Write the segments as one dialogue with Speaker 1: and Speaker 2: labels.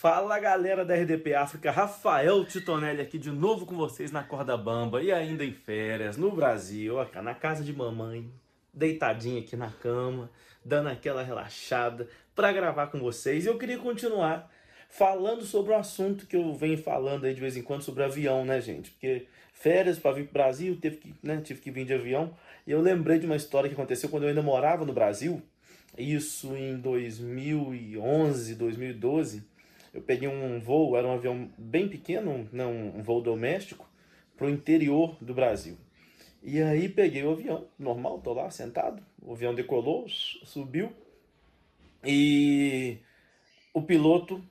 Speaker 1: Fala galera da RDP África, Rafael Titonelli aqui de novo com vocês na Corda Bamba e ainda em férias no Brasil, ó, na casa de mamãe, deitadinha aqui na cama, dando aquela relaxada para gravar com vocês. Eu queria continuar falando sobre o assunto que eu venho falando aí de vez em quando sobre avião, né, gente? Porque férias para vir pro Brasil, teve que, né, tive que vir de avião. E eu lembrei de uma história que aconteceu quando eu ainda morava no Brasil, isso em 2011, 2012 eu peguei um voo, era um avião bem pequeno, não, um voo doméstico, para o interior do Brasil. E aí peguei o avião, normal, tô lá sentado, o avião decolou, subiu, e o piloto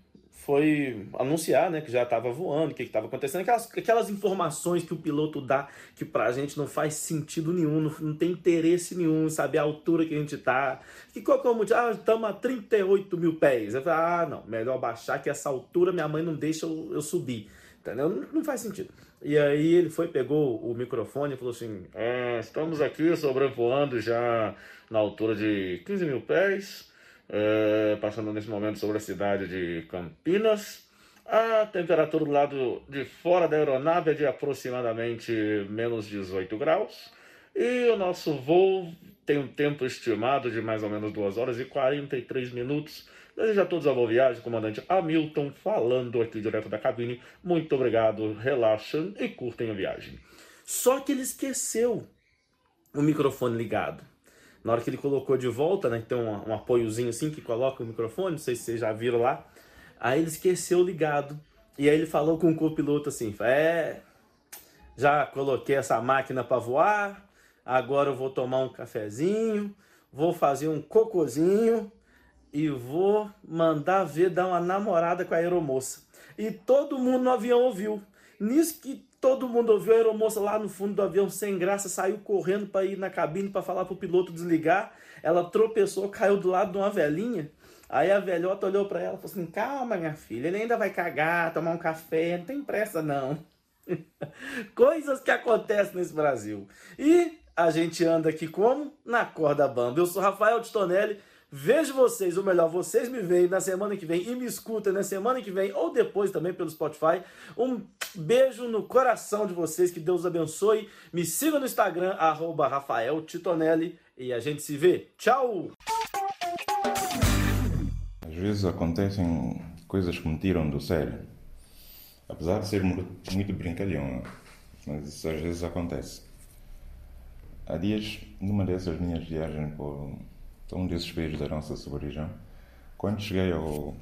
Speaker 1: foi anunciar né, que já estava voando, o que estava acontecendo, aquelas, aquelas informações que o piloto dá que para a gente não faz sentido nenhum, não, não, tem interesse nenhum saber a altura que a gente está. Que qual que é o motivo? Ah, estamos a 38 mil pés. Eu falei, ah, não, melhor baixar que essa altura minha mãe não deixa eu, eu subir. Entendeu? Não, não, faz sentido. E aí ele foi, pegou o microfone e falou assim: é, estamos aqui sobrevoando já na altura de 15 mil pés é, passando nesse momento sobre a cidade de Campinas. A temperatura do lado de fora da aeronave é de aproximadamente menos 18 graus. E o nosso voo tem um tempo estimado de mais ou menos 2 horas e 43 minutos. Desejo a todos a boa viagem, comandante Hamilton, falando aqui direto da cabine. Muito obrigado, relaxem e curtem a viagem. Só que ele esqueceu o microfone ligado. Na hora que ele colocou de volta, né, tem um, um apoiozinho assim que coloca o microfone, não sei se vocês já viram lá. Aí ele esqueceu ligado. E aí ele falou com o copiloto assim: É, já coloquei essa máquina para voar, agora eu vou tomar um cafezinho, vou fazer um cocozinho e vou mandar ver dar uma namorada com a aeromoça. E todo mundo no avião ouviu. Nisso que Todo mundo ouviu a aeromoça lá no fundo do avião, sem graça, saiu correndo para ir na cabine para falar pro piloto desligar. Ela tropeçou, caiu do lado de uma velhinha. Aí a velhota olhou para ela e falou assim: Calma, minha filha, ele ainda vai cagar, tomar um café, não tem pressa não. Coisas que acontecem nesse Brasil. E a gente anda aqui como? Na corda bamba. Eu sou Rafael Tonelli. Vejo vocês, ou melhor, vocês me veem na semana que vem e me escutam na semana que vem ou depois também pelo Spotify. Um beijo no coração de vocês, que Deus abençoe. Me siga no Instagram, arroba Rafael Titonelli, e a gente se vê. Tchau!
Speaker 2: Às vezes acontecem coisas que me tiram do sério. Apesar de ser muito brincalhão, mas isso às vezes acontece. Há dias, numa dessas minhas viagens por um desses países da nossa sub-região, quando cheguei ao,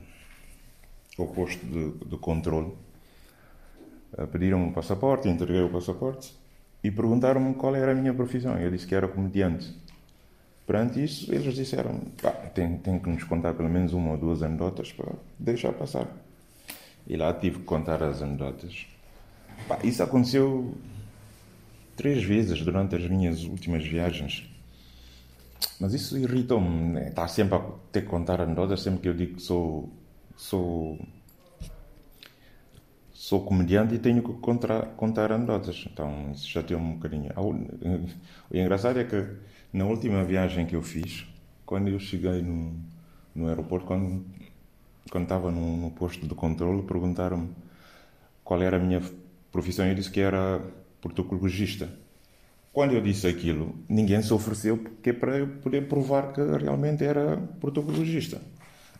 Speaker 2: ao posto de, de controle, pediram-me um passaporte, entreguei o passaporte e perguntaram-me qual era a minha profissão. Eu disse que era comediante. Perante isso, eles disseram: tem, tem que nos contar pelo menos uma ou duas anedotas para deixar passar. E lá tive que contar as anedotas. isso aconteceu três vezes durante as minhas últimas viagens. Mas isso irritou-me, né? estar sempre a ter que contar anedotas sempre que eu digo que sou, sou, sou comediante e tenho que contar, contar anedotas. Então isso já tem um bocadinho. O engraçado é que na última viagem que eu fiz, quando eu cheguei no, no aeroporto, quando, quando estava no, no posto de controle, perguntaram-me qual era a minha profissão. Eu disse que era protocologista. Quando eu disse aquilo, ninguém se ofereceu porque é para eu poder provar que realmente era protocologista.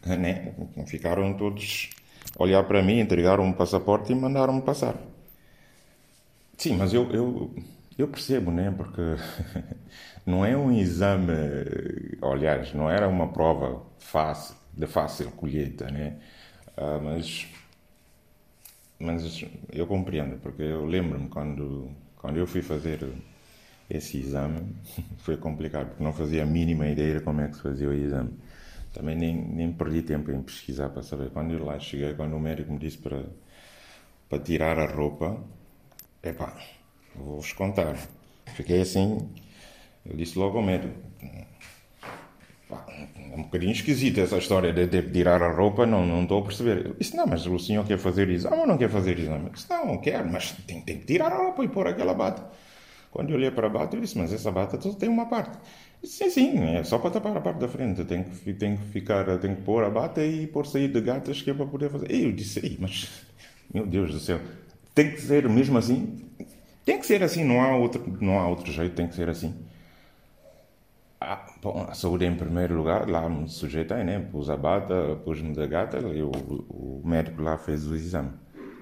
Speaker 2: Né? Ficaram todos a olhar para mim, entregaram um passaporte e mandaram-me passar. Sim, mas eu, eu, eu percebo, né? Porque não é um exame, aliás, não era uma prova fácil, de fácil colheita, né? Ah, mas, mas eu compreendo, porque eu lembro-me quando, quando eu fui fazer esse exame foi complicado, porque não fazia a mínima ideia de como é que se fazia o exame. Também nem, nem perdi tempo em pesquisar para saber. Quando eu lá cheguei, quando o médico me disse para, para tirar a roupa, epá, vou-vos contar. Fiquei assim, eu disse logo ao médico, é um bocadinho esquisita essa história de, de tirar a roupa, não, não estou a perceber. Ele disse, não, mas o senhor quer fazer exame ou não quer fazer exame? Eu disse, não quero, mas tem, tem que tirar a roupa e pôr aquela bata. Quando eu olhei para a bata, eu disse, mas essa bata só tem uma parte. Sim, sim, é só para tapar a parte da frente. Tem que, tem que ficar, tem que pôr a bata e pôr sair de gatas que é para poder fazer. E eu disse, Ei, mas, meu Deus do céu, tem que ser mesmo assim? Tem que ser assim, não há outro, não há outro jeito, tem que ser assim. Ah, bom, a saúde em primeiro lugar, lá me sujeitei, né? Pus a bata, pus-me da gata, e o, o médico lá fez o exame.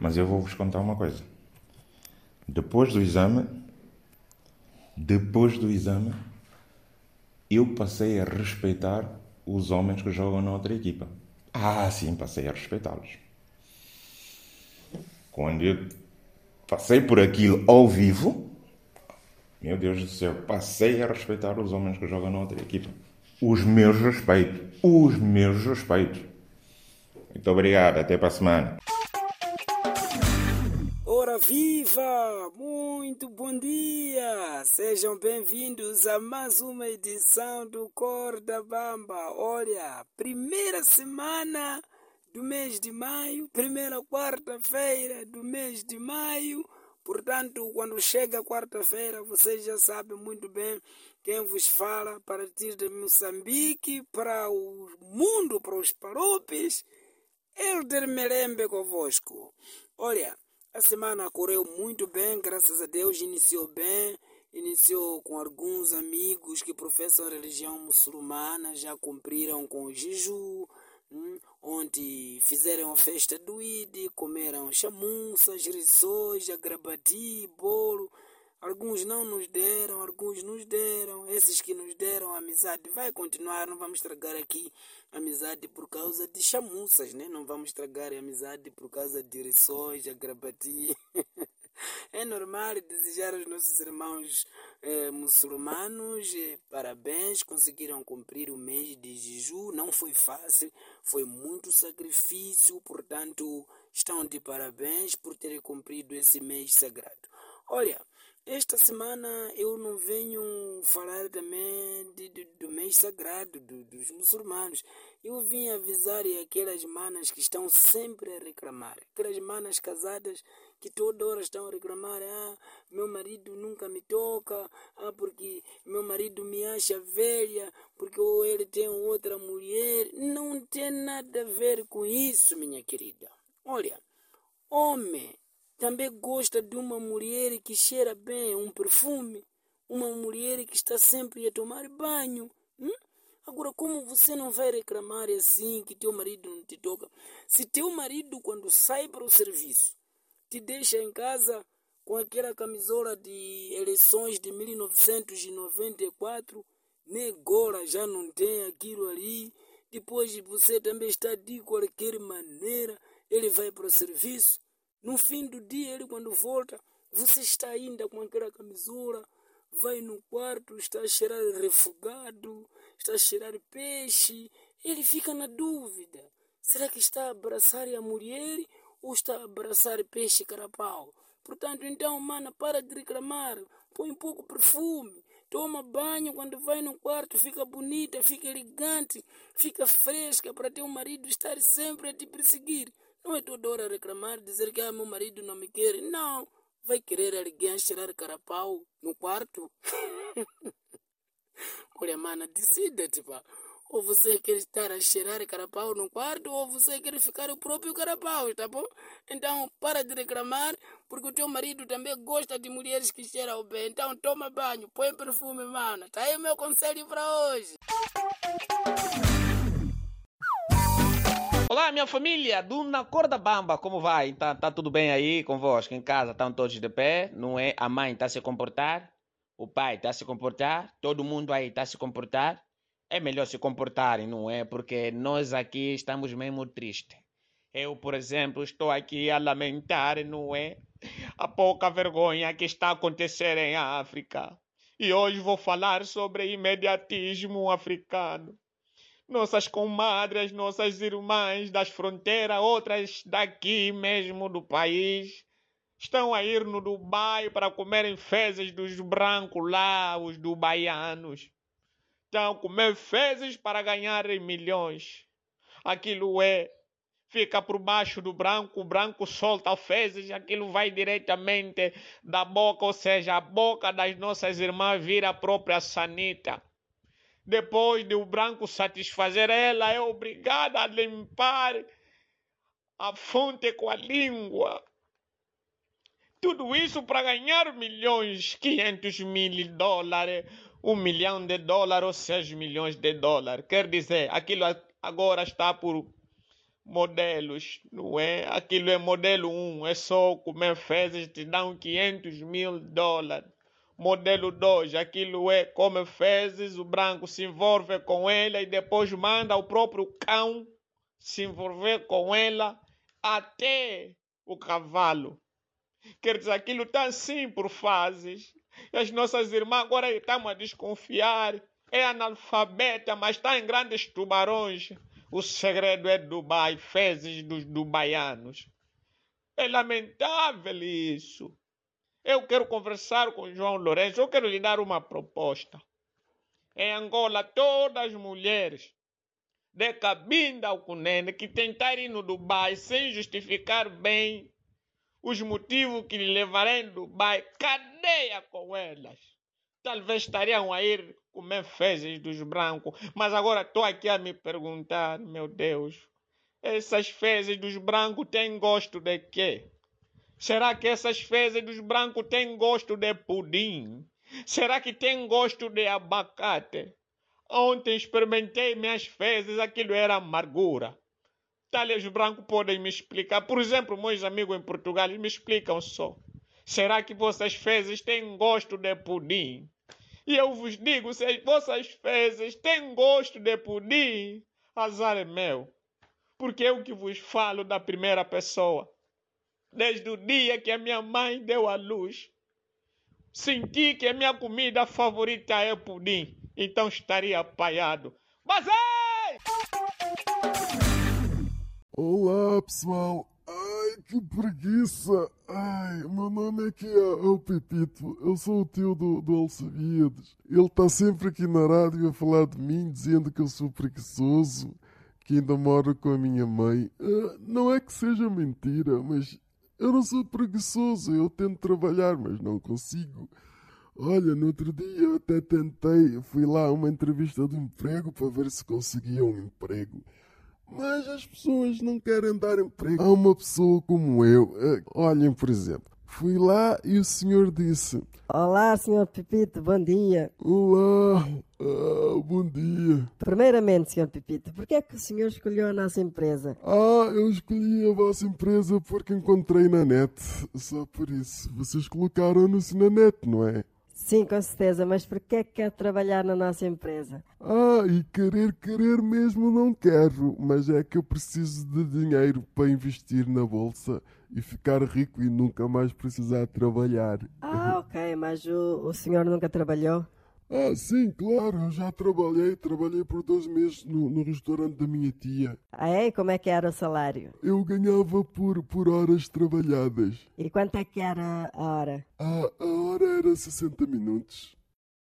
Speaker 2: Mas eu vou-vos contar uma coisa. Depois do exame, depois do exame, eu passei a respeitar os homens que jogam na outra equipa. Ah, sim, passei a respeitá-los. Quando eu passei por aquilo ao vivo, meu Deus do céu, passei a respeitar os homens que jogam na outra equipa. Os meus respeitos. Os meus respeitos. Muito obrigado, até para a semana.
Speaker 3: Viva! Muito bom dia! Sejam bem-vindos a mais uma edição do Corda Bamba. Olha, primeira semana do mês de maio, primeira quarta-feira do mês de maio. Portanto, quando chega quarta-feira, vocês já sabem muito bem quem vos fala a partir de Moçambique para o mundo, para os parupes. Elder Merembe convosco. Olha, a semana correu muito bem, graças a Deus, iniciou bem. Iniciou com alguns amigos que professam a religião muçulmana, já cumpriram com o jejum, hum, onde fizeram a festa do Id, comeram chamuças, rissóis, agrabati, bolo. Alguns não nos deram, alguns nos deram. Esses que nos deram amizade vai continuar, não vamos estragar aqui amizade por causa de chamuças, né? Não vamos estragar amizade por causa de rissóis, agrabati. É normal desejar aos nossos irmãos eh, muçulmanos eh, parabéns, conseguiram cumprir o mês de jejum, não foi fácil, foi muito sacrifício, portanto, estão de parabéns por terem cumprido esse mês sagrado. Olha, esta semana eu não venho falar também de, de, do mês sagrado do, dos muçulmanos. Eu vim avisar aquelas manas que estão sempre a reclamar, aquelas manas casadas que toda hora estão a reclamar, ah, meu marido nunca me toca, ah, porque meu marido me acha velha, porque ou ele tem outra mulher. Não tem nada a ver com isso, minha querida. Olha, homem também gosta de uma mulher que cheira bem, um perfume, uma mulher que está sempre a tomar banho. Hum? Agora, como você não vai reclamar assim que teu marido não te toca? Se teu marido, quando sai para o serviço, te deixa em casa com aquela camisola de eleições de 1994, nem agora já não tem aquilo ali. Depois você também está de qualquer maneira, ele vai para o serviço. No fim do dia, ele quando volta, você está ainda com aquela camisola, vai no quarto, está a cheirar refogado, está a cheirar peixe. Ele fica na dúvida. Será que está a abraçar a mulher ou está a abraçar peixe carapau? Portanto, então, mana, para de reclamar. Põe um pouco perfume. Toma banho quando vai no quarto, fica bonita, fica elegante, fica fresca para teu marido estar sempre a te perseguir. Não é toda hora reclamar, dizer que ah, meu marido não me quer. Não. Vai querer alguém cheirar carapau no quarto? Olha, mana, decida, tipo. Ou você quer estar a cheirar carapau no quarto, ou você quer ficar o próprio carapau, tá bom? Então, para de reclamar, porque o teu marido também gosta de mulheres que cheiram bem. Então, toma banho, põe perfume, mana. Tá aí o meu conselho para hoje.
Speaker 4: Olá, minha família do Na Corda Bamba, como vai? Tá, tá tudo bem aí convosco? Em casa estão todos de pé, não é? A mãe está a se comportar, o pai está a se comportar, todo mundo aí está a se comportar. É melhor se comportarem, não é? Porque nós aqui estamos mesmo tristes. Eu, por exemplo, estou aqui a lamentar, não é? A pouca vergonha que está a acontecer em África. E hoje vou falar sobre imediatismo africano. Nossas comadres, nossas irmãs das fronteiras, outras daqui mesmo do país, estão a ir no Dubai para comerem fezes dos brancos lá, os dubaianos. Estão a comer fezes para ganharem milhões. Aquilo é fica por baixo do branco, o branco solta fezes, aquilo vai diretamente da boca, ou seja, a boca das nossas irmãs vira a própria sanita. Depois de o branco satisfazer ela, é obrigada a limpar a fonte com a língua. Tudo isso para ganhar milhões, 500 mil dólares, um milhão de dólares ou 6 milhões de dólares. Quer dizer, aquilo agora está por modelos, não é? Aquilo é modelo 1, é só comer fezes, te dão 500 mil dólares. Modelo 2, aquilo é come fezes, o branco se envolve com ela e depois manda o próprio cão se envolver com ela até o cavalo. Quer dizer, aquilo está assim por fases. E as nossas irmãs agora estão a desconfiar. É analfabeta, mas está em grandes tubarões. O segredo é Dubai, fezes dos dubaianos. É lamentável isso. Eu quero conversar com João Lourenço, eu quero lhe dar uma proposta. Em Angola, todas as mulheres de Cabinda ao Cunene que tentarem ir no Dubai sem justificar bem os motivos que lhe levarem em Dubai, cadeia com elas. Talvez estariam a ir comer fezes dos brancos. Mas agora estou aqui a me perguntar, meu Deus, essas fezes dos brancos têm gosto de quê? Será que essas fezes dos brancos têm gosto de pudim? Será que tem gosto de abacate? Ontem experimentei minhas fezes, aquilo era amargura. Talhas brancos podem me explicar. Por exemplo, meus amigos em Portugal me explicam só. Será que vossas fezes têm gosto de pudim? E eu vos digo, se as vossas fezes têm gosto de pudim, azar é meu. Porque eu que vos falo da primeira pessoa. Desde o dia que a minha mãe deu à luz, senti que a minha comida favorita é pudim. Então estaria apaiado. Mas ei!
Speaker 5: Olá, pessoal. Ai, que preguiça! Ai, meu nome aqui é, é o Pepito. Eu sou o tio do, do. Ele está sempre aqui na rádio a falar de mim, dizendo que eu sou preguiçoso, que ainda moro com a minha mãe. Uh, não é que seja mentira, mas eu não sou preguiçoso. Eu tento trabalhar, mas não consigo. Olha, no outro dia eu até tentei, fui lá a uma entrevista de emprego para ver se conseguia um emprego. Mas as pessoas não querem dar emprego a uma pessoa como eu. Eh, olhem, por exemplo, fui lá e o senhor disse:
Speaker 6: Olá, senhor Pepito, bom dia.
Speaker 5: Olá, ah, bom dia.
Speaker 6: Primeiramente, senhor Pepito, por que é que o senhor escolheu a nossa empresa?
Speaker 5: Ah, eu escolhi a vossa empresa porque encontrei na net. Só por isso. Vocês colocaram-nos na net, não é?
Speaker 6: Sim, com certeza, mas por que é que quer trabalhar na nossa empresa?
Speaker 5: Ah, e querer, querer mesmo não quero, mas é que eu preciso de dinheiro para investir na bolsa e ficar rico e nunca mais precisar trabalhar.
Speaker 6: Ah, ok, mas o, o senhor nunca trabalhou?
Speaker 5: Ah, sim, claro, eu já trabalhei, trabalhei por dois meses no, no restaurante da minha tia.
Speaker 6: Ah, é? E como é que era o salário?
Speaker 5: Eu ganhava por, por horas trabalhadas.
Speaker 6: E quanto é que era a hora?
Speaker 5: Ah, a hora era 60 minutos.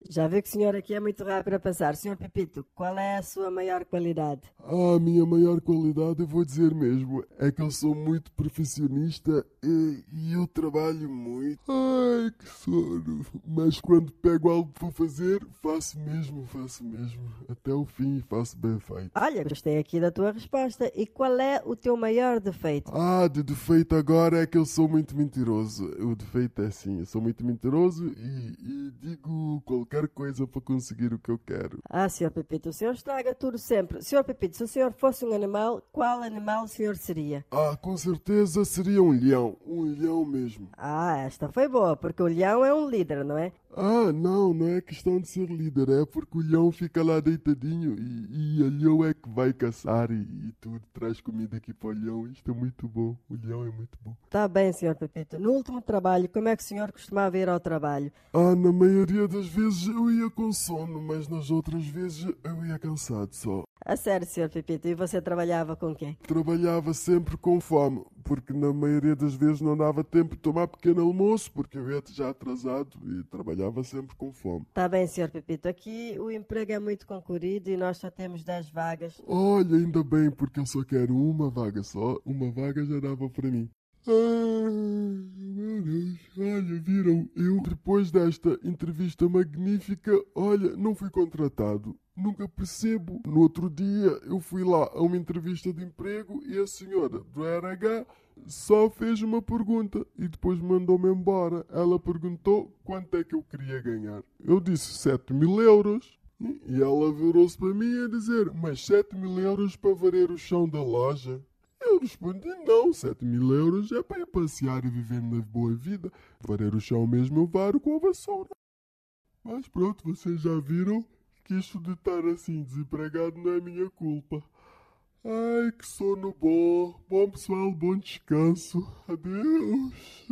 Speaker 6: Já vi que o senhor aqui é muito rápido a pensar. Senhor Pepito, qual é a sua maior qualidade?
Speaker 5: Ah, a minha maior qualidade, eu vou dizer mesmo, é que eu sou muito profissionista e, e eu trabalho muito. Ai, que sono. Mas quando pego algo para fazer, faço mesmo, faço mesmo. Até o fim faço bem feito.
Speaker 6: Olha, gostei aqui da tua resposta. E qual é o teu maior defeito?
Speaker 5: Ah, de defeito agora é que eu sou muito mentiroso. O defeito é assim, eu sou muito mentiroso e, e digo qualquer qualquer coisa para conseguir o que eu quero.
Speaker 6: Ah, senhor Pepito, o senhor estraga tudo sempre. Senhor Pepito, se o senhor fosse um animal, qual animal o senhor seria?
Speaker 5: Ah, com certeza seria um leão. Um leão mesmo.
Speaker 6: Ah, esta foi boa, porque o leão é um líder, não é?
Speaker 5: Ah, não, não é questão de ser líder, é porque o leão fica lá deitadinho e, e o leão é que vai caçar e, e tudo, traz comida aqui para o leão. Isto é muito bom, o leão é muito bom.
Speaker 6: Tá bem, senhor Pepito. No último trabalho, como é que o senhor costumava ir ao trabalho?
Speaker 5: Ah, na maioria das vezes eu ia com sono, mas nas outras vezes eu ia cansado só.
Speaker 6: A sério, Sr. Pepito, e você trabalhava com quem?
Speaker 5: Trabalhava sempre com fome, porque na maioria das vezes não dava tempo de tomar pequeno almoço, porque eu ia já atrasado e trabalhava sempre com fome.
Speaker 6: Tá bem, Sr. Pepito, aqui o emprego é muito concorrido e nós só temos 10 vagas.
Speaker 5: Olha, ainda bem, porque eu só quero uma vaga só. Uma vaga já dava para mim. Ai, meu Deus, olha, viram? Eu, depois desta entrevista magnífica, olha, não fui contratado. Nunca percebo. No outro dia, eu fui lá a uma entrevista de emprego e a senhora do RH só fez uma pergunta e depois mandou-me embora. Ela perguntou quanto é que eu queria ganhar. Eu disse 7 mil euros. E ela virou-se para mim a dizer: Mas 7 mil euros para valer o chão da loja? Respondi: Não, 7 mil euros é para ir passear e viver na boa vida. Varer o chão mesmo eu varo com a vassoura. Mas pronto, vocês já viram que isto de estar assim desempregado não é minha culpa. Ai, que sono bom. Bom pessoal, bom descanso. Adeus.